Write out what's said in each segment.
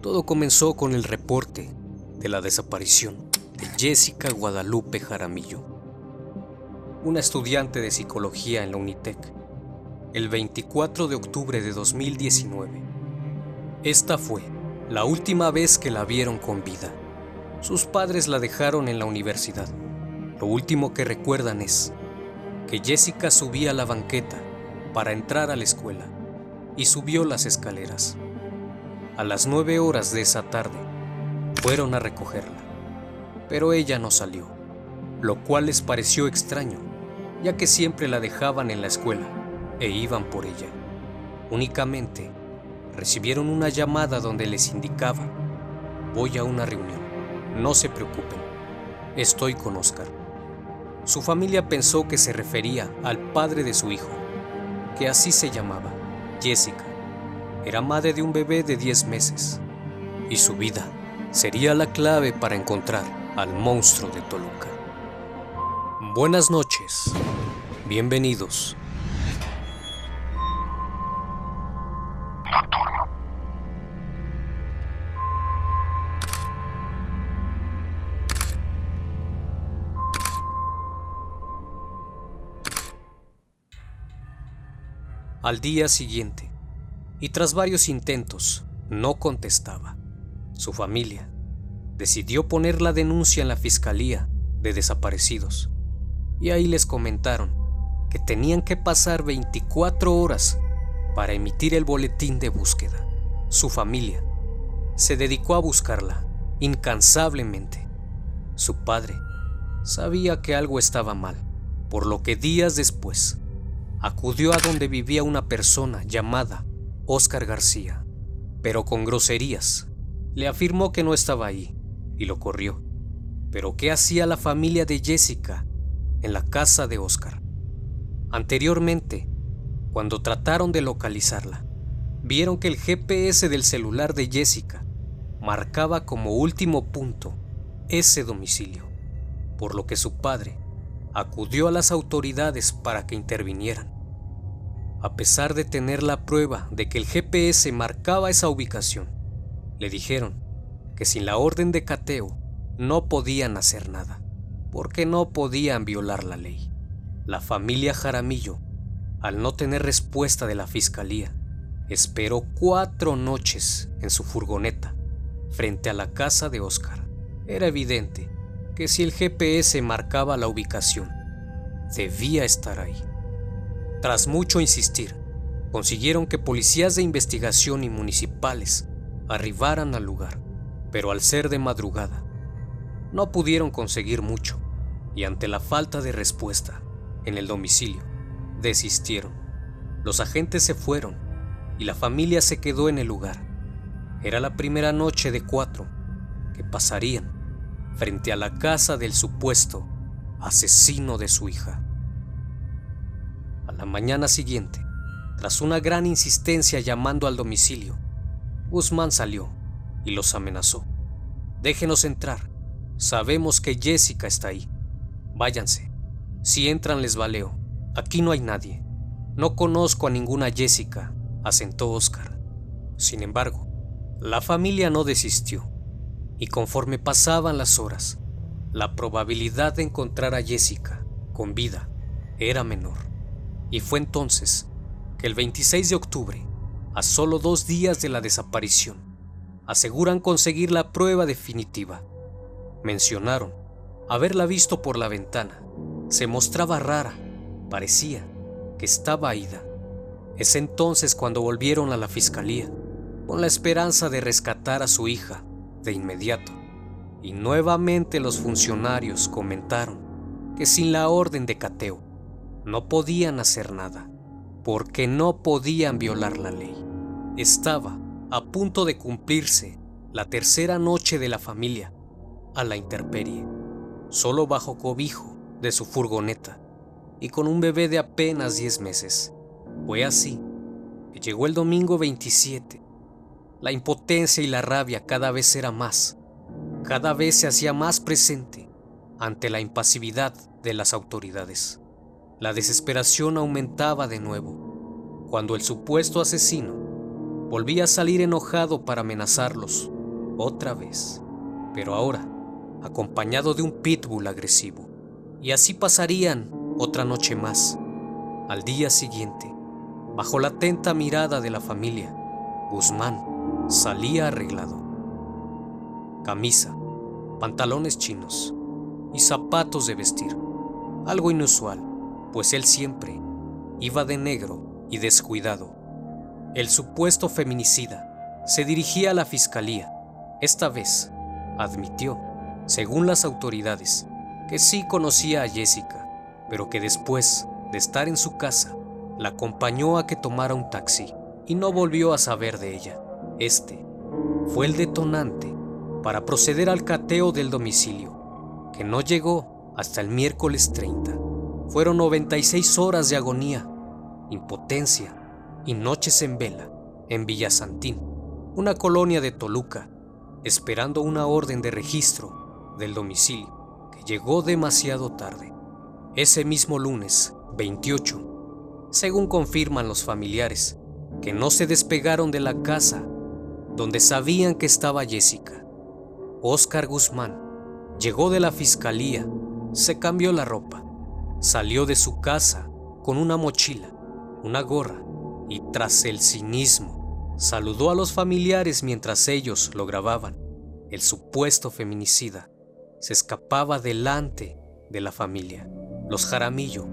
Todo comenzó con el reporte de la desaparición de Jessica Guadalupe Jaramillo, una estudiante de psicología en la Unitec, el 24 de octubre de 2019. Esta fue la última vez que la vieron con vida. Sus padres la dejaron en la universidad. Lo último que recuerdan es que Jessica subía la banqueta para entrar a la escuela y subió las escaleras. A las nueve horas de esa tarde, fueron a recogerla, pero ella no salió, lo cual les pareció extraño, ya que siempre la dejaban en la escuela e iban por ella. Únicamente recibieron una llamada donde les indicaba, voy a una reunión, no se preocupen, estoy con Oscar. Su familia pensó que se refería al padre de su hijo, que así se llamaba, Jessica. Era madre de un bebé de 10 meses y su vida sería la clave para encontrar al monstruo de Toluca. Buenas noches, bienvenidos. Al día siguiente, y tras varios intentos, no contestaba. Su familia decidió poner la denuncia en la Fiscalía de Desaparecidos y ahí les comentaron que tenían que pasar 24 horas para emitir el boletín de búsqueda. Su familia se dedicó a buscarla incansablemente. Su padre sabía que algo estaba mal, por lo que días después acudió a donde vivía una persona llamada Oscar García, pero con groserías. Le afirmó que no estaba ahí y lo corrió. Pero ¿qué hacía la familia de Jessica en la casa de Oscar? Anteriormente, cuando trataron de localizarla, vieron que el GPS del celular de Jessica marcaba como último punto ese domicilio, por lo que su padre acudió a las autoridades para que intervinieran. A pesar de tener la prueba de que el GPS marcaba esa ubicación, le dijeron que sin la orden de cateo no podían hacer nada, porque no podían violar la ley. La familia Jaramillo, al no tener respuesta de la fiscalía, esperó cuatro noches en su furgoneta frente a la casa de Oscar. Era evidente que si el GPS marcaba la ubicación, debía estar ahí. Tras mucho insistir, consiguieron que policías de investigación y municipales arribaran al lugar, pero al ser de madrugada, no pudieron conseguir mucho y ante la falta de respuesta en el domicilio, desistieron. Los agentes se fueron y la familia se quedó en el lugar. Era la primera noche de cuatro que pasarían frente a la casa del supuesto asesino de su hija la mañana siguiente, tras una gran insistencia llamando al domicilio, Guzmán salió y los amenazó. Déjenos entrar. Sabemos que Jessica está ahí. Váyanse. Si entran les valeo. Aquí no hay nadie. No conozco a ninguna Jessica, asentó Oscar. Sin embargo, la familia no desistió, y conforme pasaban las horas, la probabilidad de encontrar a Jessica con vida era menor. Y fue entonces que el 26 de octubre, a solo dos días de la desaparición, aseguran conseguir la prueba definitiva. Mencionaron haberla visto por la ventana. Se mostraba rara, parecía que estaba ida. Es entonces cuando volvieron a la fiscalía, con la esperanza de rescatar a su hija de inmediato. Y nuevamente los funcionarios comentaron que sin la orden de cateo, no podían hacer nada, porque no podían violar la ley. Estaba a punto de cumplirse la tercera noche de la familia a la intemperie, solo bajo cobijo de su furgoneta y con un bebé de apenas 10 meses. Fue así que llegó el domingo 27. La impotencia y la rabia cada vez era más, cada vez se hacía más presente ante la impasividad de las autoridades. La desesperación aumentaba de nuevo cuando el supuesto asesino volvía a salir enojado para amenazarlos, otra vez, pero ahora acompañado de un pitbull agresivo. Y así pasarían otra noche más. Al día siguiente, bajo la atenta mirada de la familia, Guzmán salía arreglado. Camisa, pantalones chinos y zapatos de vestir. Algo inusual, pues él siempre iba de negro y descuidado. El supuesto feminicida se dirigía a la fiscalía. Esta vez admitió, según las autoridades, que sí conocía a Jessica, pero que después de estar en su casa, la acompañó a que tomara un taxi y no volvió a saber de ella. Este fue el detonante para proceder al cateo del domicilio, que no llegó hasta el miércoles 30. Fueron 96 horas de agonía, impotencia y noches en vela en Villasantín, una colonia de Toluca, esperando una orden de registro del domicilio que llegó demasiado tarde. Ese mismo lunes, 28, según confirman los familiares, que no se despegaron de la casa donde sabían que estaba Jessica. Oscar Guzmán llegó de la fiscalía, se cambió la ropa, salió de su casa con una mochila, una gorra y tras el cinismo saludó a los familiares mientras ellos lo grababan. El supuesto feminicida se escapaba delante de la familia. Los Jaramillo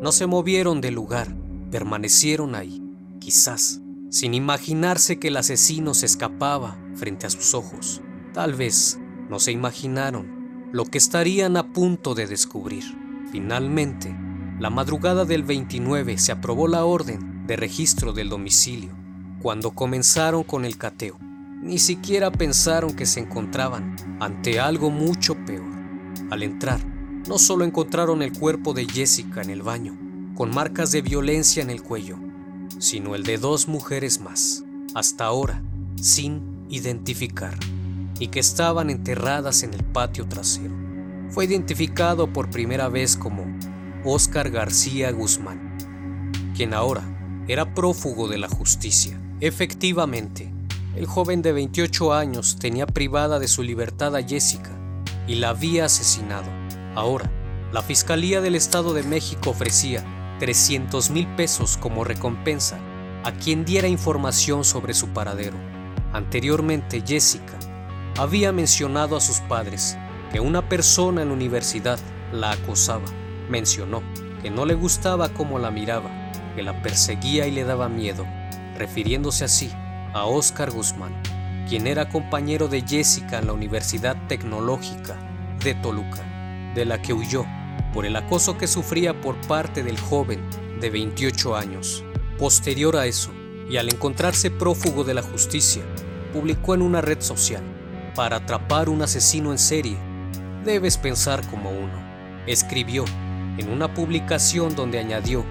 no se movieron del lugar, permanecieron ahí, quizás sin imaginarse que el asesino se escapaba frente a sus ojos. Tal vez no se imaginaron lo que estarían a punto de descubrir. Finalmente, la madrugada del 29 se aprobó la orden de registro del domicilio. Cuando comenzaron con el cateo, ni siquiera pensaron que se encontraban ante algo mucho peor. Al entrar, no solo encontraron el cuerpo de Jessica en el baño, con marcas de violencia en el cuello, sino el de dos mujeres más, hasta ahora sin identificar, y que estaban enterradas en el patio trasero. Fue identificado por primera vez como Oscar García Guzmán, quien ahora era prófugo de la justicia. Efectivamente, el joven de 28 años tenía privada de su libertad a Jessica y la había asesinado. Ahora, la Fiscalía del Estado de México ofrecía 300 mil pesos como recompensa a quien diera información sobre su paradero. Anteriormente, Jessica había mencionado a sus padres que una persona en la universidad la acosaba. Mencionó que no le gustaba cómo la miraba, que la perseguía y le daba miedo, refiriéndose así a Oscar Guzmán, quien era compañero de Jessica en la Universidad Tecnológica de Toluca, de la que huyó por el acoso que sufría por parte del joven de 28 años. Posterior a eso, y al encontrarse prófugo de la justicia, publicó en una red social, para atrapar un asesino en serie, debes pensar como uno. Escribió en una publicación donde añadió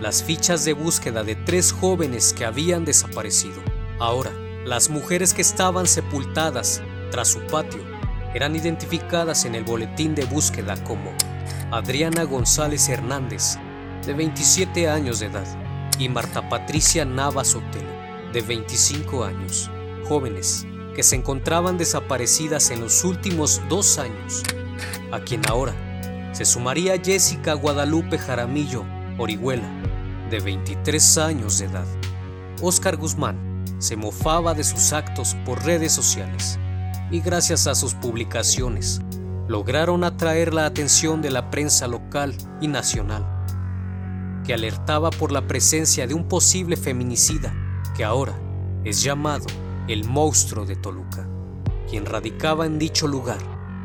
las fichas de búsqueda de tres jóvenes que habían desaparecido. Ahora, las mujeres que estaban sepultadas tras su patio eran identificadas en el boletín de búsqueda como Adriana González Hernández, de 27 años de edad, y Marta Patricia Navas Otelo, de 25 años, jóvenes que se encontraban desaparecidas en los últimos dos años, a quien ahora se sumaría Jessica Guadalupe Jaramillo Orihuela, de 23 años de edad. Oscar Guzmán se mofaba de sus actos por redes sociales y gracias a sus publicaciones lograron atraer la atención de la prensa local y nacional, que alertaba por la presencia de un posible feminicida que ahora es llamado el monstruo de Toluca, quien radicaba en dicho lugar,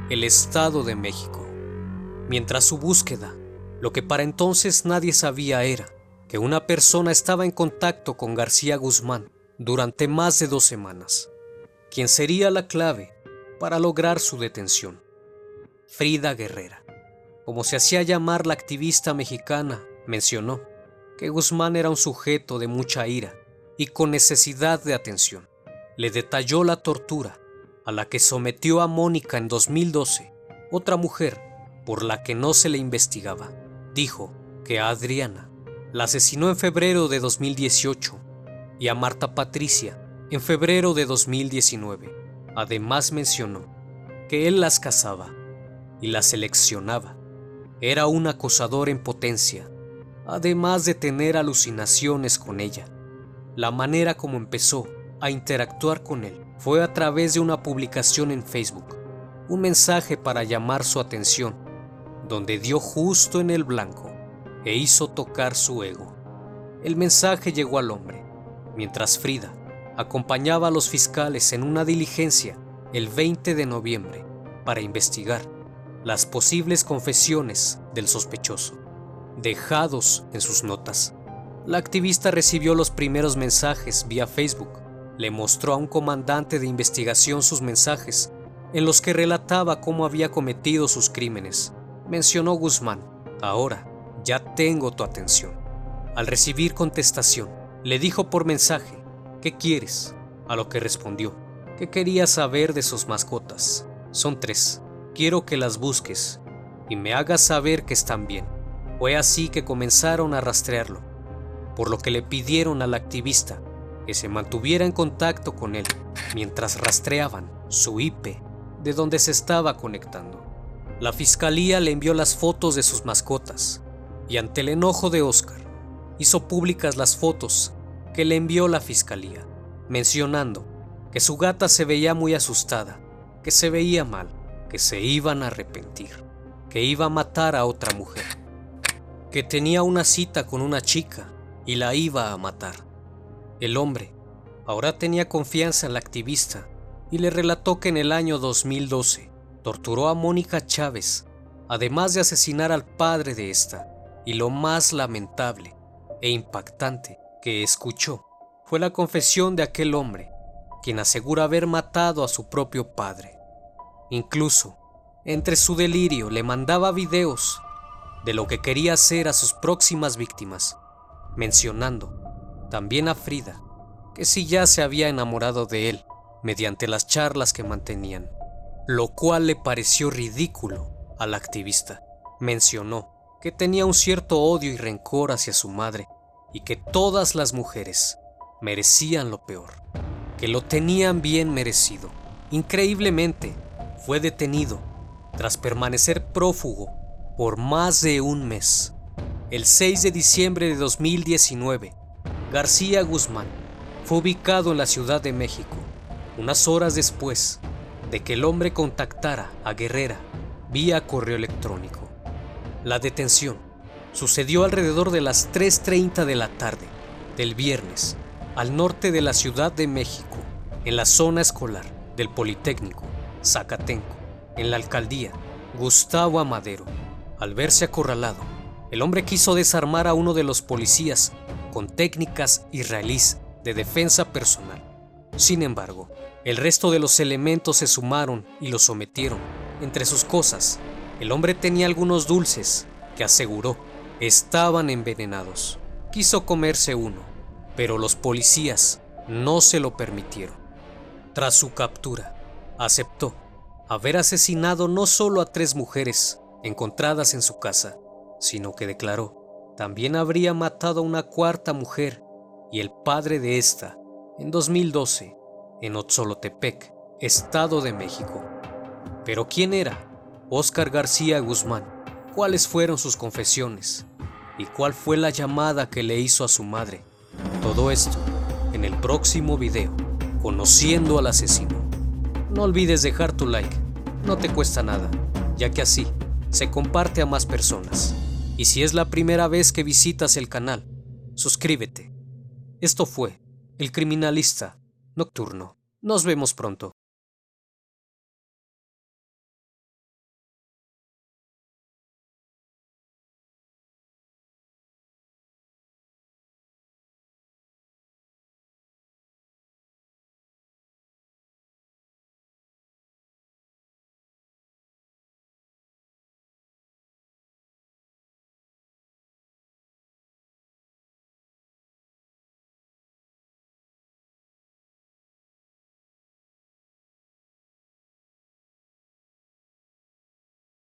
el Estado de México. Mientras su búsqueda, lo que para entonces nadie sabía era que una persona estaba en contacto con García Guzmán durante más de dos semanas, quien sería la clave para lograr su detención. Frida Guerrera, como se hacía llamar la activista mexicana, mencionó que Guzmán era un sujeto de mucha ira y con necesidad de atención. Le detalló la tortura a la que sometió a Mónica en 2012, otra mujer por la que no se le investigaba. Dijo que a Adriana la asesinó en febrero de 2018 y a Marta Patricia En febrero de 2019, además mencionó que él las cazaba y las seleccionaba. Era un acosador en potencia, además de tener alucinaciones con ella. La manera como empezó a interactuar con él fue a través de una publicación en Facebook, un mensaje para llamar su atención, donde dio justo en el blanco e hizo tocar su ego. El mensaje llegó al hombre, mientras Frida acompañaba a los fiscales en una diligencia el 20 de noviembre para investigar las posibles confesiones del sospechoso, dejados en sus notas. La activista recibió los primeros mensajes vía Facebook. Le mostró a un comandante de investigación sus mensajes, en los que relataba cómo había cometido sus crímenes. Mencionó Guzmán, ahora ya tengo tu atención. Al recibir contestación, le dijo por mensaje, ¿qué quieres? A lo que respondió, que quería saber de sus mascotas. Son tres. Quiero que las busques y me hagas saber que están bien. Fue así que comenzaron a rastrearlo por lo que le pidieron al activista que se mantuviera en contacto con él mientras rastreaban su IP de donde se estaba conectando. La fiscalía le envió las fotos de sus mascotas y ante el enojo de Oscar hizo públicas las fotos que le envió la fiscalía, mencionando que su gata se veía muy asustada, que se veía mal, que se iban a arrepentir, que iba a matar a otra mujer, que tenía una cita con una chica y la iba a matar. El hombre ahora tenía confianza en la activista y le relató que en el año 2012 torturó a Mónica Chávez, además de asesinar al padre de esta. Y lo más lamentable e impactante que escuchó fue la confesión de aquel hombre, quien asegura haber matado a su propio padre. Incluso, entre su delirio, le mandaba videos de lo que quería hacer a sus próximas víctimas mencionando también a Frida, que si ya se había enamorado de él mediante las charlas que mantenían, lo cual le pareció ridículo al activista. Mencionó que tenía un cierto odio y rencor hacia su madre y que todas las mujeres merecían lo peor, que lo tenían bien merecido. Increíblemente, fue detenido tras permanecer prófugo por más de un mes. El 6 de diciembre de 2019, García Guzmán fue ubicado en la Ciudad de México, unas horas después de que el hombre contactara a Guerrera vía correo electrónico. La detención sucedió alrededor de las 3.30 de la tarde del viernes al norte de la Ciudad de México, en la zona escolar del Politécnico, Zacatenco, en la alcaldía Gustavo Amadero. Al verse acorralado, el hombre quiso desarmar a uno de los policías con técnicas israelíes de defensa personal. Sin embargo, el resto de los elementos se sumaron y lo sometieron. Entre sus cosas, el hombre tenía algunos dulces que aseguró estaban envenenados. Quiso comerse uno, pero los policías no se lo permitieron. Tras su captura, aceptó haber asesinado no solo a tres mujeres encontradas en su casa, sino que declaró, también habría matado a una cuarta mujer y el padre de esta en 2012 en Otzolotepec, Estado de México. Pero ¿quién era Óscar García Guzmán? ¿Cuáles fueron sus confesiones? ¿Y cuál fue la llamada que le hizo a su madre? Todo esto en el próximo video, conociendo al asesino. No olvides dejar tu like, no te cuesta nada, ya que así se comparte a más personas. Y si es la primera vez que visitas el canal, suscríbete. Esto fue El Criminalista Nocturno. Nos vemos pronto.